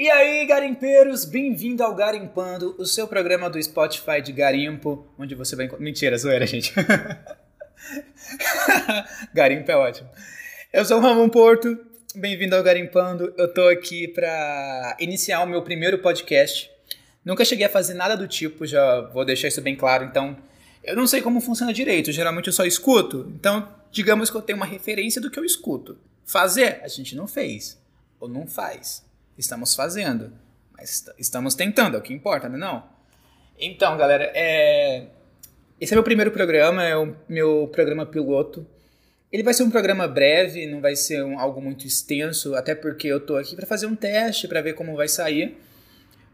E aí, garimpeiros, bem-vindo ao Garimpando, o seu programa do Spotify de garimpo, onde você vai encontrar... Mentira, zoeira, gente. Garimpo é ótimo. Eu sou o Ramon Porto, bem-vindo ao Garimpando. Eu tô aqui para iniciar o meu primeiro podcast. Nunca cheguei a fazer nada do tipo, já vou deixar isso bem claro, então eu não sei como funciona direito, geralmente eu só escuto, então digamos que eu tenho uma referência do que eu escuto. Fazer, a gente não fez, ou não faz. Estamos fazendo, mas estamos tentando, é o que importa, não é não? Então, galera, é... esse é meu primeiro programa, é o meu programa piloto. Ele vai ser um programa breve, não vai ser um, algo muito extenso, até porque eu tô aqui para fazer um teste, para ver como vai sair,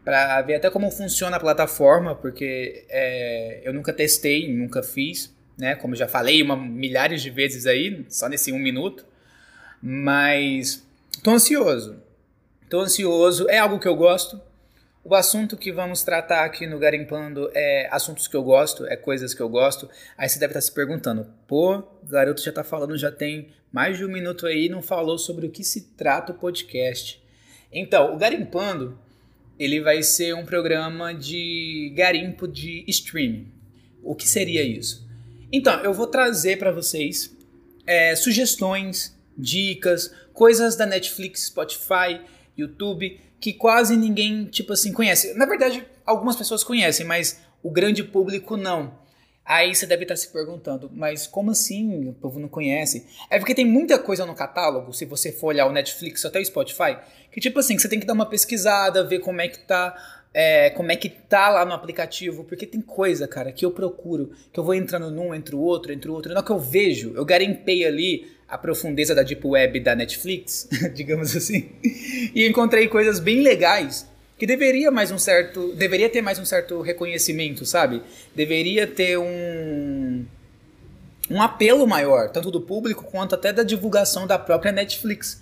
para ver até como funciona a plataforma, porque é, eu nunca testei, nunca fiz, né? Como já falei uma, milhares de vezes aí, só nesse um minuto. Mas tô ansioso. Tô ansioso, é algo que eu gosto. O assunto que vamos tratar aqui no Garimpando é assuntos que eu gosto, é coisas que eu gosto. Aí você deve estar se perguntando, pô, garoto já tá falando, já tem mais de um minuto aí e não falou sobre o que se trata o podcast. Então, o Garimpando, ele vai ser um programa de garimpo de streaming. O que seria isso? Então, eu vou trazer para vocês é, sugestões, dicas, coisas da Netflix, Spotify, YouTube, que quase ninguém, tipo assim, conhece. Na verdade, algumas pessoas conhecem, mas o grande público não. Aí você deve estar se perguntando, mas como assim o povo não conhece? É porque tem muita coisa no catálogo, se você for olhar o Netflix até o Spotify, que tipo assim, você tem que dar uma pesquisada, ver como é que tá, é, como é que tá lá no aplicativo, porque tem coisa, cara, que eu procuro, que eu vou entrando num, entre o outro, entre o outro, na que eu vejo, eu garimpei ali, a profundeza da Deep Web da Netflix, digamos assim, e encontrei coisas bem legais que deveria mais um certo, deveria ter mais um certo reconhecimento, sabe? Deveria ter um um apelo maior, tanto do público quanto até da divulgação da própria Netflix.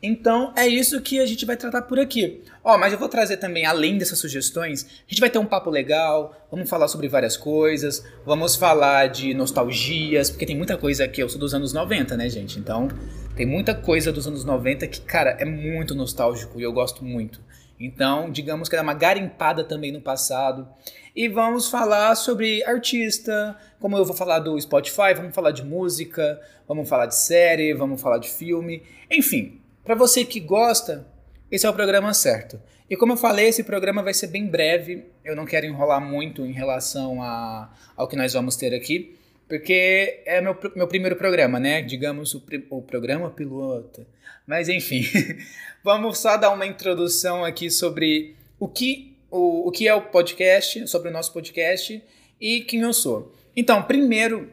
Então é isso que a gente vai tratar por aqui. Ó, oh, mas eu vou trazer também, além dessas sugestões, a gente vai ter um papo legal, vamos falar sobre várias coisas, vamos falar de nostalgias, porque tem muita coisa aqui, eu sou dos anos 90, né, gente? Então tem muita coisa dos anos 90 que, cara, é muito nostálgico e eu gosto muito. Então, digamos que é uma garimpada também no passado. E vamos falar sobre artista, como eu vou falar do Spotify, vamos falar de música, vamos falar de série, vamos falar de filme, enfim, para você que gosta, esse é o programa certo. E como eu falei, esse programa vai ser bem breve. Eu não quero enrolar muito em relação a, ao que nós vamos ter aqui, porque é meu, meu primeiro programa, né? Digamos o, o programa piloto. Mas enfim, vamos só dar uma introdução aqui sobre o que, o, o que é o podcast, sobre o nosso podcast e quem eu sou. Então, primeiro,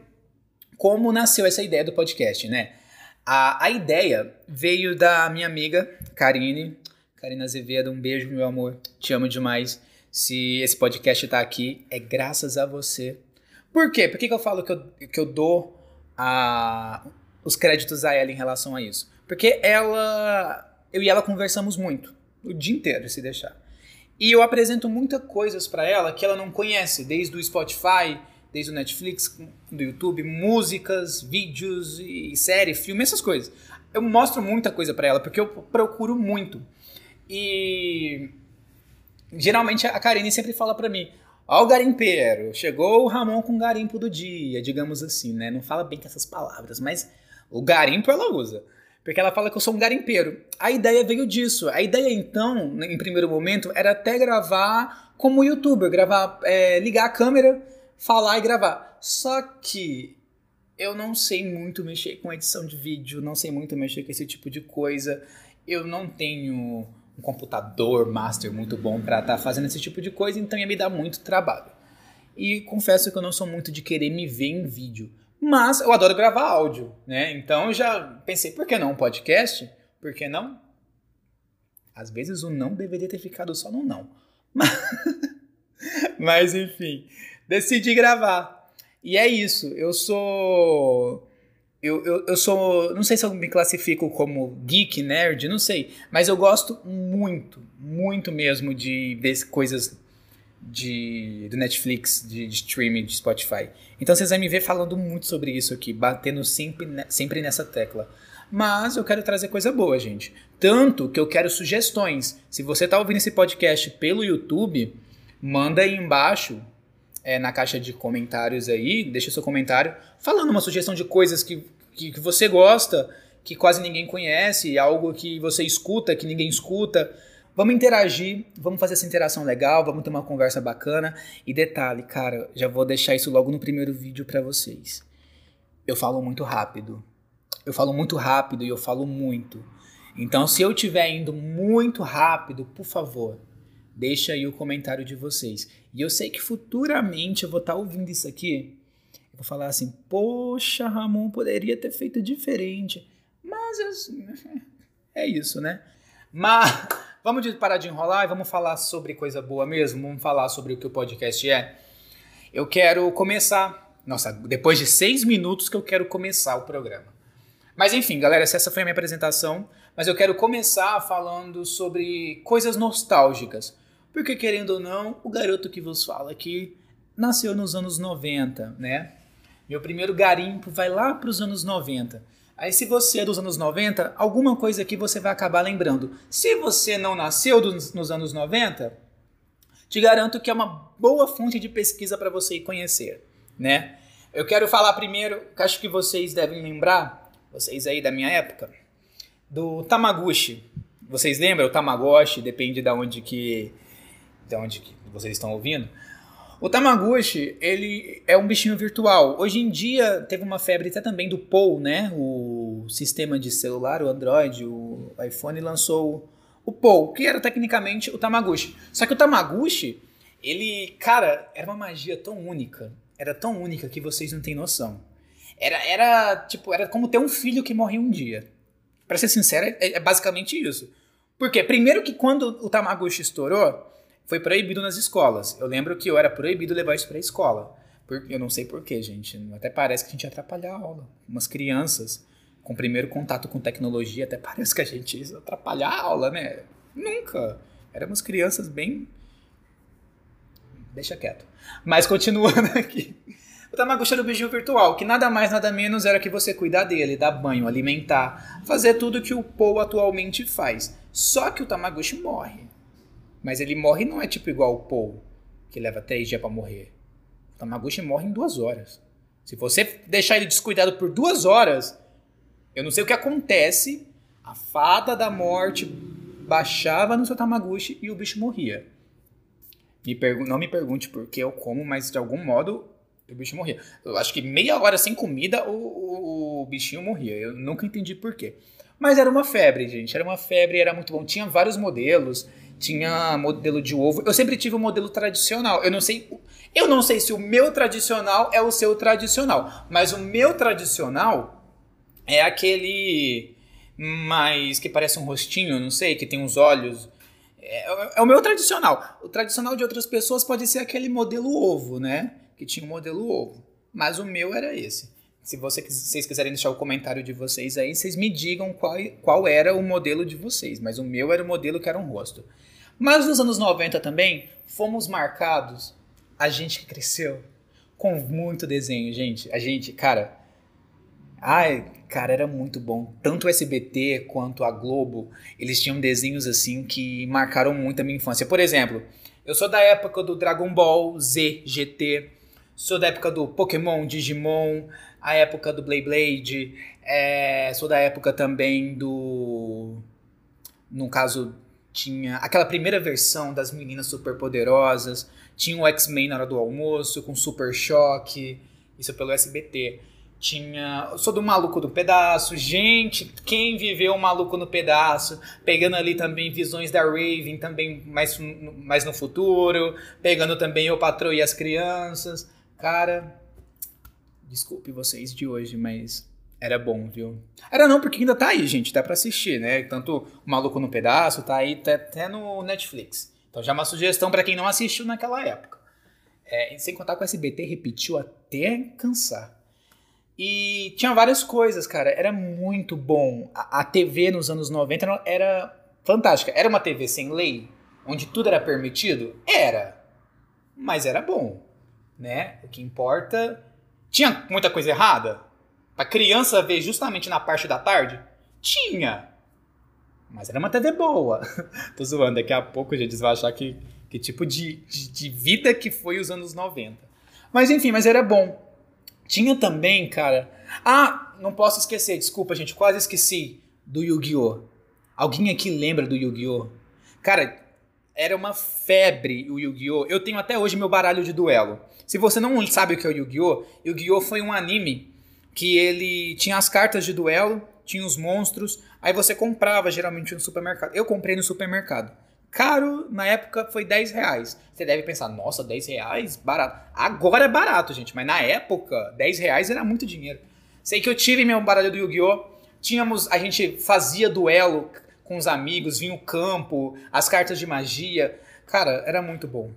como nasceu essa ideia do podcast, né? A, a ideia veio da minha amiga Karine. Karina Azevedo, um beijo, meu amor. Te amo demais. Se esse podcast tá aqui, é graças a você. Por quê? Por que, que eu falo que eu, que eu dou a, os créditos a ela em relação a isso? Porque ela. Eu e ela conversamos muito. O dia inteiro, se deixar. E eu apresento muitas coisas para ela que ela não conhece, desde o Spotify desde o Netflix, do YouTube, músicas, vídeos e série, filme, essas coisas. Eu mostro muita coisa para ela porque eu procuro muito. E geralmente a Karine sempre fala para mim: Ó, o garimpeiro, chegou o Ramon com o garimpo do dia, digamos assim, né? Não fala bem com essas palavras, mas o garimpo ela usa. Porque ela fala que eu sou um garimpeiro. A ideia veio disso. A ideia, então, em primeiro momento, era até gravar como youtuber, gravar, é, ligar a câmera falar e gravar. Só que eu não sei muito mexer com edição de vídeo, não sei muito mexer com esse tipo de coisa. Eu não tenho um computador master muito bom para estar tá fazendo esse tipo de coisa, então ia me dar muito trabalho. E confesso que eu não sou muito de querer me ver em vídeo, mas eu adoro gravar áudio, né? Então eu já pensei, por que não um podcast? Por que não? Às vezes o não deveria ter ficado só no não. Mas, mas enfim, decidi gravar. E é isso. Eu sou. Eu, eu, eu sou. Não sei se eu me classifico como geek, nerd, não sei. Mas eu gosto muito, muito mesmo de ver coisas de, do Netflix, de, de streaming, de Spotify. Então vocês vão me ver falando muito sobre isso aqui, batendo sempre, sempre nessa tecla. Mas eu quero trazer coisa boa, gente. Tanto que eu quero sugestões. Se você está ouvindo esse podcast pelo YouTube, manda aí embaixo é, na caixa de comentários aí, deixa seu comentário, falando uma sugestão de coisas que, que, que você gosta, que quase ninguém conhece, algo que você escuta, que ninguém escuta. Vamos interagir, vamos fazer essa interação legal, vamos ter uma conversa bacana. E detalhe, cara, já vou deixar isso logo no primeiro vídeo para vocês. Eu falo muito rápido. Eu falo muito rápido e eu falo muito. Então, se eu estiver indo muito rápido, por favor, deixa aí o comentário de vocês. E eu sei que futuramente eu vou estar tá ouvindo isso aqui. Eu vou falar assim: Poxa, Ramon, poderia ter feito diferente. Mas é isso, né? Mas vamos parar de enrolar e vamos falar sobre coisa boa mesmo. Vamos falar sobre o que o podcast é. Eu quero começar. Nossa, depois de seis minutos que eu quero começar o programa. Mas enfim, galera, essa foi a minha apresentação. Mas eu quero começar falando sobre coisas nostálgicas. Porque, querendo ou não, o garoto que vos fala aqui nasceu nos anos 90, né? Meu primeiro garimpo vai lá para os anos 90. Aí, se você é dos anos 90, alguma coisa aqui você vai acabar lembrando. Se você não nasceu dos, nos anos 90, te garanto que é uma boa fonte de pesquisa para você conhecer, né? Eu quero falar primeiro, que acho que vocês devem lembrar, vocês aí da minha época, do Tamaguchi. Vocês lembram? O Tamagotchi, depende de onde que de onde vocês estão ouvindo. O Tamaguchi, ele é um bichinho virtual. Hoje em dia teve uma febre até também do Pou, né? O sistema de celular, o Android, o iPhone lançou o Pou, que era tecnicamente o Tamaguchi. Só que o Tamaguchi, ele, cara, era uma magia tão única, era tão única que vocês não têm noção. Era, era tipo, era como ter um filho que morre um dia. Para ser sincero, é, é basicamente isso. Porque primeiro que quando o Tamaguchi estourou, foi proibido nas escolas. Eu lembro que eu era proibido levar isso para a escola. Eu não sei porquê, gente. Até parece que a gente ia atrapalhar a aula. Umas crianças com primeiro contato com tecnologia, até parece que a gente ia atrapalhar a aula, né? Nunca. Éramos crianças bem. Deixa quieto. Mas continuando aqui. O Tamagotchi era o bichinho virtual, que nada mais, nada menos era que você cuidar dele, dar banho, alimentar, fazer tudo que o Paul atualmente faz. Só que o Tamagotchi morre. Mas ele morre não é tipo igual o Paul, que leva três dias para morrer. O Tamaguchi morre em duas horas. Se você deixar ele descuidado por duas horas, eu não sei o que acontece. A fada da morte baixava no seu Tamaguchi e o bicho morria. Me não me pergunte por que ou como, mas de algum modo o bicho morria. Eu acho que meia hora sem comida o, o, o bichinho morria. Eu nunca entendi por quê. Mas era uma febre, gente. Era uma febre, era muito bom. Tinha vários modelos tinha modelo de ovo. Eu sempre tive o um modelo tradicional. Eu não sei, eu não sei se o meu tradicional é o seu tradicional, mas o meu tradicional é aquele mais que parece um rostinho, não sei, que tem uns olhos. É, é, o meu tradicional. O tradicional de outras pessoas pode ser aquele modelo ovo, né? Que tinha o um modelo ovo. Mas o meu era esse. Se você, vocês quiserem deixar o comentário de vocês aí, vocês me digam qual, qual era o modelo de vocês. Mas o meu era o modelo que era um rosto. Mas nos anos 90 também, fomos marcados, a gente que cresceu, com muito desenho, gente. A gente, cara. Ai, cara, era muito bom. Tanto o SBT quanto a Globo, eles tinham desenhos assim que marcaram muito a minha infância. Por exemplo, eu sou da época do Dragon Ball Z, GT, sou da época do Pokémon, Digimon, a época do Blade é, sou da época também do. No caso tinha aquela primeira versão das meninas superpoderosas, tinha o X-Men na hora do almoço com Super Choque, isso pelo SBT. Tinha. Sou do Maluco do Pedaço. Gente, quem viveu o Maluco no Pedaço? Pegando ali também visões da Raven, também mais, mais no futuro. Pegando também o Patrão e as Crianças. Cara, desculpe vocês de hoje, mas era bom, viu? Era não, porque ainda tá aí, gente. Dá pra assistir, né? Tanto o Maluco no Pedaço, tá aí tá até no Netflix. Então já é uma sugestão para quem não assistiu naquela época. É, sem contar que o SBT repetiu até cansar. E tinha várias coisas, cara. Era muito bom. A, a TV nos anos 90 era fantástica. Era uma TV sem lei, onde tudo era permitido? Era. Mas era bom, né? O que importa... Tinha muita coisa errada? Pra criança ver justamente na parte da tarde? Tinha. Mas era uma TV boa. Tô zoando, daqui a pouco, gente, vai achar que, que tipo de, de, de vida que foi os anos 90. Mas enfim, mas era bom. Tinha também, cara. Ah, não posso esquecer, desculpa, gente, quase esqueci do Yu-Gi-Oh! Alguém aqui lembra do Yu-Gi-Oh? Cara, era uma febre o Yu-Gi-Oh! Eu tenho até hoje meu baralho de duelo. Se você não sabe o que é o Yu-Gi-Oh! Yu-Gi-Oh! foi um anime que ele tinha as cartas de duelo, tinha os monstros, aí você comprava geralmente no supermercado. Eu comprei no supermercado. Caro, na época foi 10 reais. Você deve pensar, nossa, 10 reais? Barato. Agora é barato, gente, mas na época, 10 reais era muito dinheiro. Sei que eu tive meu baralho do Yu-Gi-Oh! Tínhamos, a gente fazia duelo com os amigos, vinha o campo, as cartas de magia. Cara, era muito bom.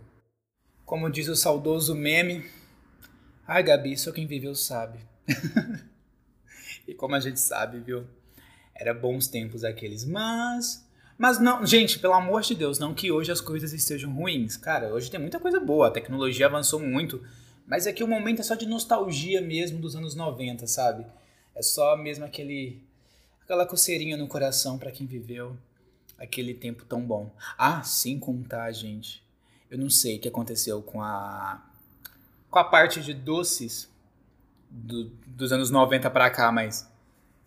Como diz o saudoso meme, ai Gabi, só quem viveu sabe. e como a gente sabe, viu? Era bons tempos aqueles, mas mas não, gente, pelo amor de Deus, não que hoje as coisas estejam ruins. Cara, hoje tem muita coisa boa, a tecnologia avançou muito, mas aqui o momento é só de nostalgia mesmo dos anos 90, sabe? É só mesmo aquele aquela coceirinha no coração para quem viveu aquele tempo tão bom. Ah, sem contar, gente. Eu não sei o que aconteceu com a com a parte de doces do, dos anos 90 para cá, mas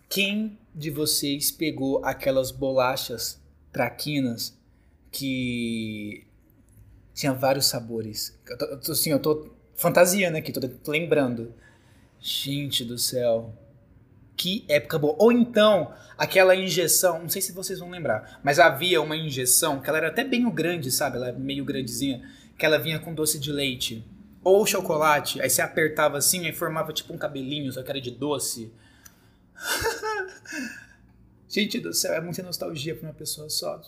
quem de vocês pegou aquelas bolachas traquinas que tinha vários sabores. Eu tô, assim, eu tô fantasiando aqui, tô, tô lembrando. Gente do céu. Que época boa. Ou então, aquela injeção, não sei se vocês vão lembrar, mas havia uma injeção que ela era até bem grande, sabe? Ela era meio grandezinha, que ela vinha com doce de leite ou chocolate, aí você apertava assim e formava tipo um cabelinho, só que era de doce. Gente do céu, é muita nostalgia para uma pessoa só.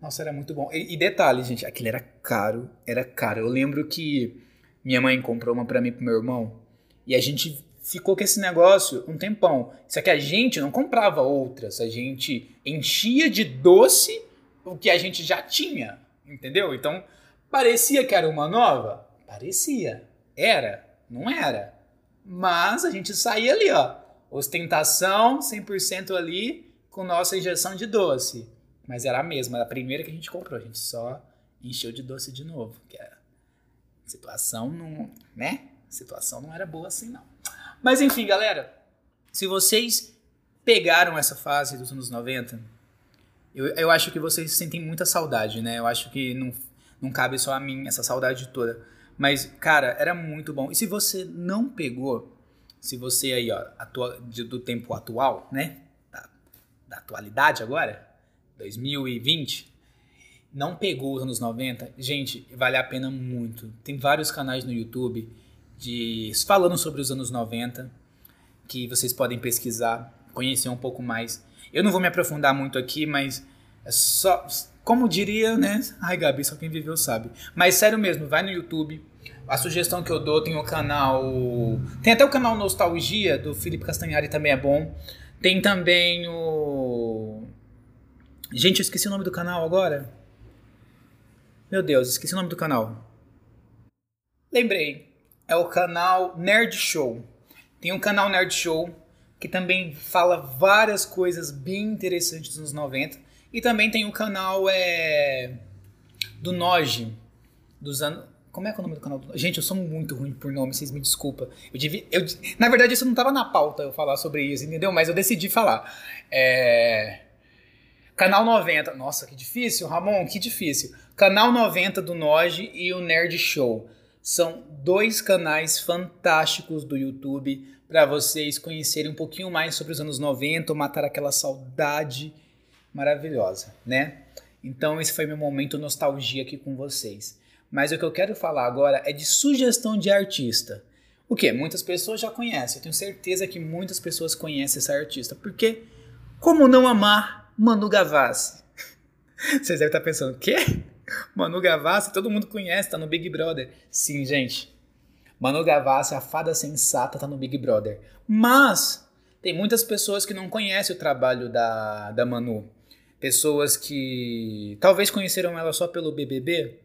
Nossa, era muito bom. E, e, detalhe, gente, aquilo era caro, era caro. Eu lembro que minha mãe comprou uma para mim pro meu irmão, e a gente ficou com esse negócio um tempão. Só que a gente não comprava outras, a gente enchia de doce o que a gente já tinha, entendeu? Então, parecia que era uma nova? Parecia. Era, não era. Mas a gente saía ali, ó Ostentação 100% ali com nossa injeção de doce. Mas era a mesma, era a primeira que a gente comprou. A gente só encheu de doce de novo. Que a situação não, né? A situação não era boa assim, não. Mas enfim, galera. Se vocês pegaram essa fase dos anos 90, eu, eu acho que vocês sentem muita saudade, né? Eu acho que não, não cabe só a mim essa saudade toda. Mas, cara, era muito bom. E se você não pegou, se você aí, ó, atua, do tempo atual, né? Da, da atualidade agora, 2020, não pegou os anos 90, gente, vale a pena muito. Tem vários canais no YouTube de falando sobre os anos 90 que vocês podem pesquisar, conhecer um pouco mais. Eu não vou me aprofundar muito aqui, mas é só como diria, né? Ai, Gabi, só quem viveu sabe. Mas sério mesmo, vai no YouTube. A sugestão que eu dou tem o canal. Tem até o canal Nostalgia do Felipe Castanhari também é bom. Tem também o. Gente, eu esqueci o nome do canal agora. Meu Deus, esqueci o nome do canal. Lembrei. É o canal Nerd Show. Tem um canal Nerd Show que também fala várias coisas bem interessantes nos 90 e também tem o canal é, do Noge, dos anos. Como é que é o nome do canal? Gente, eu sou muito ruim por nome, vocês me desculpem. Eu devia, eu, na verdade, isso não estava na pauta eu falar sobre isso, entendeu? Mas eu decidi falar. É... Canal 90. Nossa, que difícil, Ramon, que difícil. Canal 90 do Noge e o Nerd Show. São dois canais fantásticos do YouTube para vocês conhecerem um pouquinho mais sobre os anos 90, matar aquela saudade maravilhosa, né? Então esse foi meu momento nostalgia aqui com vocês. Mas o que eu quero falar agora é de sugestão de artista. O que? Muitas pessoas já conhecem. Eu tenho certeza que muitas pessoas conhecem essa artista. Porque como não amar Manu Gavassi? Vocês devem estar pensando, quê? Manu Gavassi, todo mundo conhece, tá no Big Brother. Sim, gente. Manu Gavassi, a fada sensata, tá no Big Brother. Mas tem muitas pessoas que não conhecem o trabalho da, da Manu pessoas que talvez conheceram ela só pelo BBB,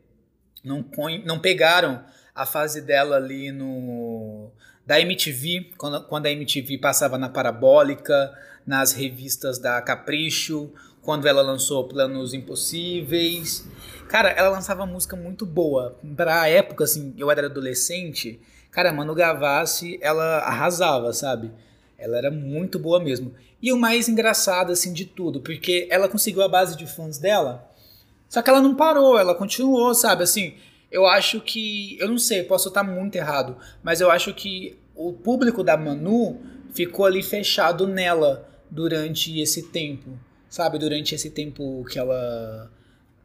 não, não pegaram a fase dela ali no da MTV, quando, quando a MTV passava na Parabólica, nas revistas da Capricho, quando ela lançou Planos Impossíveis. Cara, ela lançava música muito boa. Pra época, assim, eu era adolescente, cara, Manu Gavassi, ela arrasava, sabe? Ela era muito boa mesmo. E o mais engraçado, assim, de tudo, porque ela conseguiu a base de fãs dela, só que ela não parou, ela continuou, sabe? Assim, eu acho que. Eu não sei, posso estar muito errado, mas eu acho que o público da Manu ficou ali fechado nela durante esse tempo, sabe? Durante esse tempo que ela.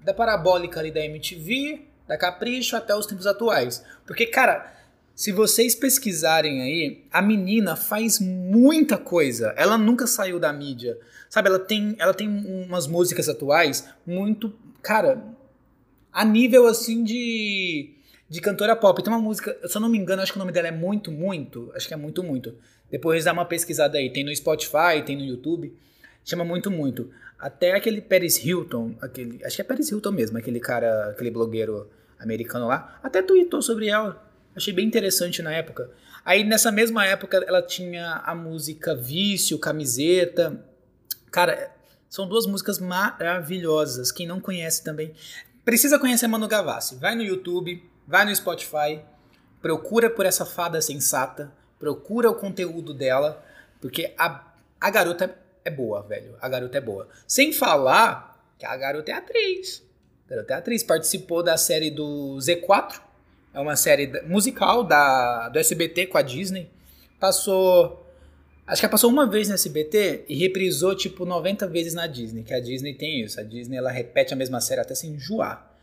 Da parabólica ali da MTV, da Capricho até os tempos atuais. Porque, cara, se vocês pesquisarem aí, a menina faz muita coisa. Ela nunca saiu da mídia. Sabe, ela tem, ela tem umas músicas atuais muito, cara, a nível assim de de cantora pop. Tem uma música, se eu não me engano, acho que o nome dela é Muito Muito. Acho que é Muito Muito. Depois dá uma pesquisada aí. Tem no Spotify, tem no YouTube. Chama Muito Muito. Até aquele Paris Hilton, aquele, acho que é Paris Hilton mesmo, aquele cara, aquele blogueiro americano lá, até tweetou sobre ela. Achei bem interessante na época. Aí nessa mesma época ela tinha a música Vício, Camiseta. Cara, são duas músicas maravilhosas. Quem não conhece também precisa conhecer Manu Gavassi. Vai no YouTube, vai no Spotify, procura por essa fada sensata, procura o conteúdo dela, porque a, a garota é boa, velho. A garota é boa. Sem falar que a garota é atriz. A garota é atriz. Participou da série do Z4. É uma série musical da, do SBT com a Disney. Passou. Acho que ela passou uma vez no SBT e reprisou tipo 90 vezes na Disney. Que a Disney tem isso. A Disney ela repete a mesma série até se enjoar,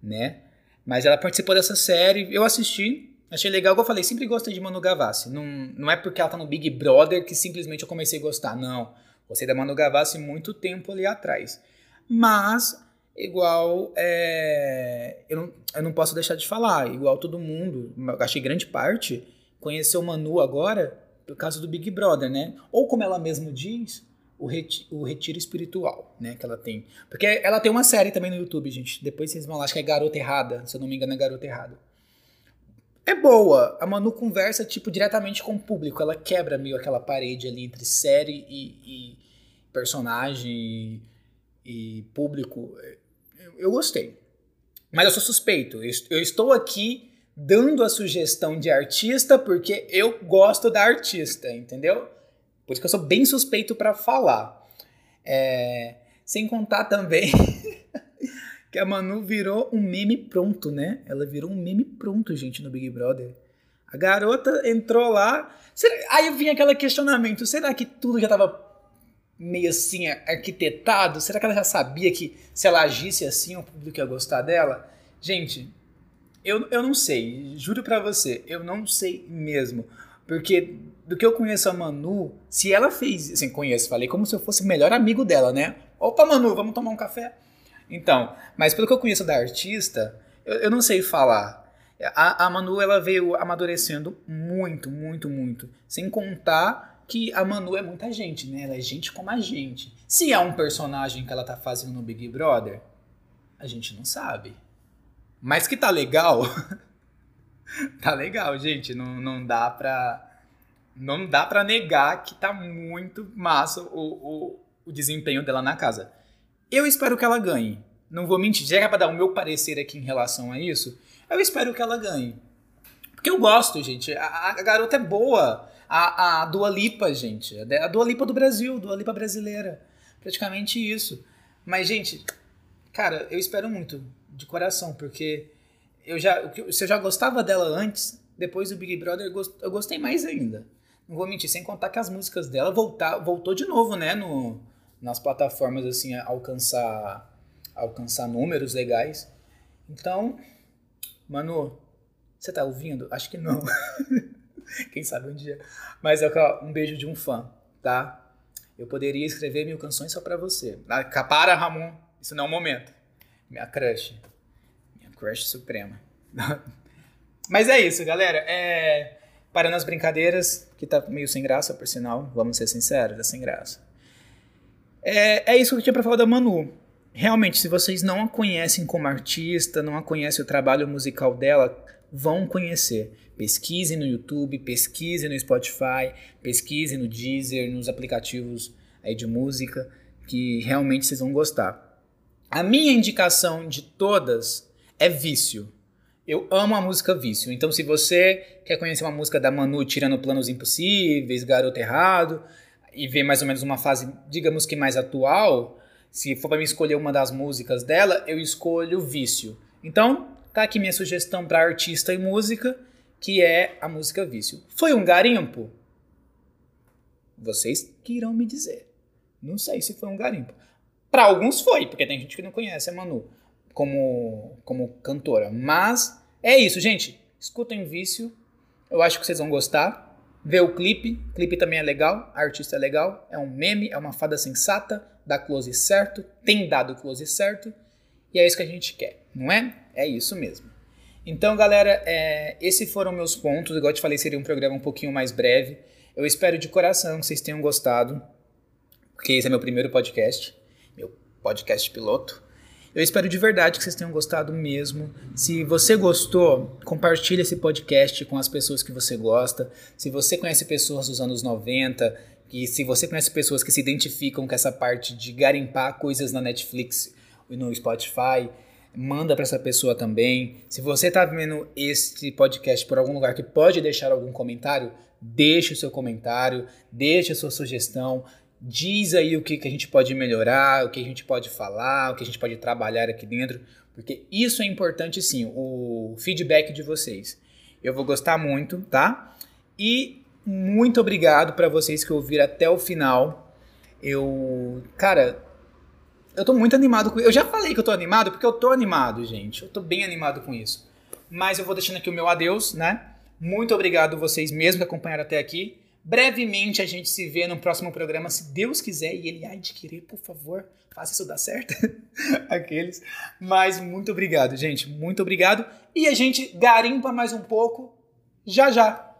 né? Mas ela participou dessa série, eu assisti, achei legal, como eu falei, sempre gostei de Manu Gavassi. Não, não é porque ela tá no Big Brother que simplesmente eu comecei a gostar, não. Gostei da Manu Gavassi muito tempo ali atrás. Mas, igual, é, eu, não, eu não posso deixar de falar, igual todo mundo, achei grande parte, conheceu Manu agora por causa do Big Brother, né? Ou como ela mesma diz, o, reti o retiro espiritual, né, que ela tem. Porque ela tem uma série também no YouTube, gente. Depois vocês vão lá, acho que é Garota Errada, se eu não me engano é Garota Errada. É boa. A Manu conversa, tipo, diretamente com o público. Ela quebra meio aquela parede ali entre série e, e personagem e, e público. Eu gostei. Mas eu sou suspeito. Eu estou aqui dando a sugestão de artista porque eu gosto da artista, entendeu? Por isso que eu sou bem suspeito para falar. É, sem contar também que a Manu virou um meme pronto, né? Ela virou um meme pronto, gente, no Big Brother. A garota entrou lá. Será, aí vinha aquele questionamento: será que tudo já tava meio assim arquitetado? Será que ela já sabia que se ela agisse assim o público ia gostar dela? Gente, eu, eu não sei, juro pra você, eu não sei mesmo. Porque do que eu conheço a Manu, se ela fez, assim, conheço, falei como se eu fosse o melhor amigo dela, né? Opa, Manu, vamos tomar um café? Então, mas pelo que eu conheço da artista, eu, eu não sei falar. A, a Manu, ela veio amadurecendo muito, muito, muito. Sem contar que a Manu é muita gente, né? Ela é gente como a gente. Se é um personagem que ela tá fazendo no Big Brother, a gente não sabe. Mas que tá legal, tá legal, gente. Não, não dá pra. Não dá pra negar que tá muito massa o, o, o desempenho dela na casa. Eu espero que ela ganhe. Não vou mentir. Já é pra dar o meu parecer aqui em relação a isso, eu espero que ela ganhe. Porque eu gosto, gente. A, a garota é boa. A, a Dua Lipa, gente. A Dua Lipa do Brasil, Dua Lipa brasileira. Praticamente isso. Mas, gente, cara, eu espero muito, de coração, porque eu já, se eu já gostava dela antes, depois do Big Brother eu gostei mais ainda. Não vou mentir, sem contar que as músicas dela voltar, voltou de novo, né, no, nas plataformas assim alcançar alcançar números legais. Então, mano, você tá ouvindo? Acho que não. Quem sabe um dia. Mas é um beijo de um fã, tá? Eu poderia escrever mil canções só para você. Ah, para, Ramon. Isso não é o momento. Minha crush. Crush Suprema. Mas é isso, galera. É... Parando as brincadeiras, que tá meio sem graça, por sinal, vamos ser sinceros, é sem graça. É, é isso que eu tinha pra falar da Manu. Realmente, se vocês não a conhecem como artista, não a conhecem o trabalho musical dela, vão conhecer. Pesquise no YouTube, pesquise no Spotify, pesquise no Deezer, nos aplicativos aí de música, que realmente vocês vão gostar. A minha indicação de todas é Vício. Eu amo a música Vício. Então, se você quer conhecer uma música da Manu tirando planos impossíveis, Garoto Errado, e ver mais ou menos uma fase, digamos que mais atual, se for para me escolher uma das músicas dela, eu escolho Vício. Então, tá aqui minha sugestão para artista e música, que é a música Vício. Foi um garimpo? Vocês que irão me dizer. Não sei se foi um garimpo. Para alguns foi, porque tem gente que não conhece a Manu como, como cantora. Mas é isso, gente. Escutem Vício. Eu acho que vocês vão gostar. Vê o clipe. O clipe também é legal. A artista é legal. É um meme, é uma fada sensata. Dá close certo. Tem dado close certo. E é isso que a gente quer, não é? É isso mesmo. Então, galera, é, esses foram meus pontos. Igual eu te falei, seria um programa um pouquinho mais breve. Eu espero de coração que vocês tenham gostado, porque esse é meu primeiro podcast podcast piloto. Eu espero de verdade que vocês tenham gostado mesmo. Se você gostou, compartilhe esse podcast com as pessoas que você gosta. Se você conhece pessoas dos anos 90, e se você conhece pessoas que se identificam com essa parte de garimpar coisas na Netflix e no Spotify, manda para essa pessoa também. Se você está vendo este podcast por algum lugar que pode deixar algum comentário, deixe o seu comentário, deixe a sua sugestão. Diz aí o que, que a gente pode melhorar, o que a gente pode falar, o que a gente pode trabalhar aqui dentro, porque isso é importante sim, o feedback de vocês. Eu vou gostar muito, tá? E muito obrigado para vocês que ouviram até o final. Eu, cara, eu tô muito animado com Eu já falei que eu tô animado porque eu tô animado, gente. Eu tô bem animado com isso. Mas eu vou deixando aqui o meu adeus, né? Muito obrigado vocês mesmo que acompanharam até aqui. Brevemente a gente se vê no próximo programa, se Deus quiser e ele há de querer, por favor, faça isso dar certo. Aqueles. Mas muito obrigado, gente. Muito obrigado. E a gente garimpa mais um pouco já já.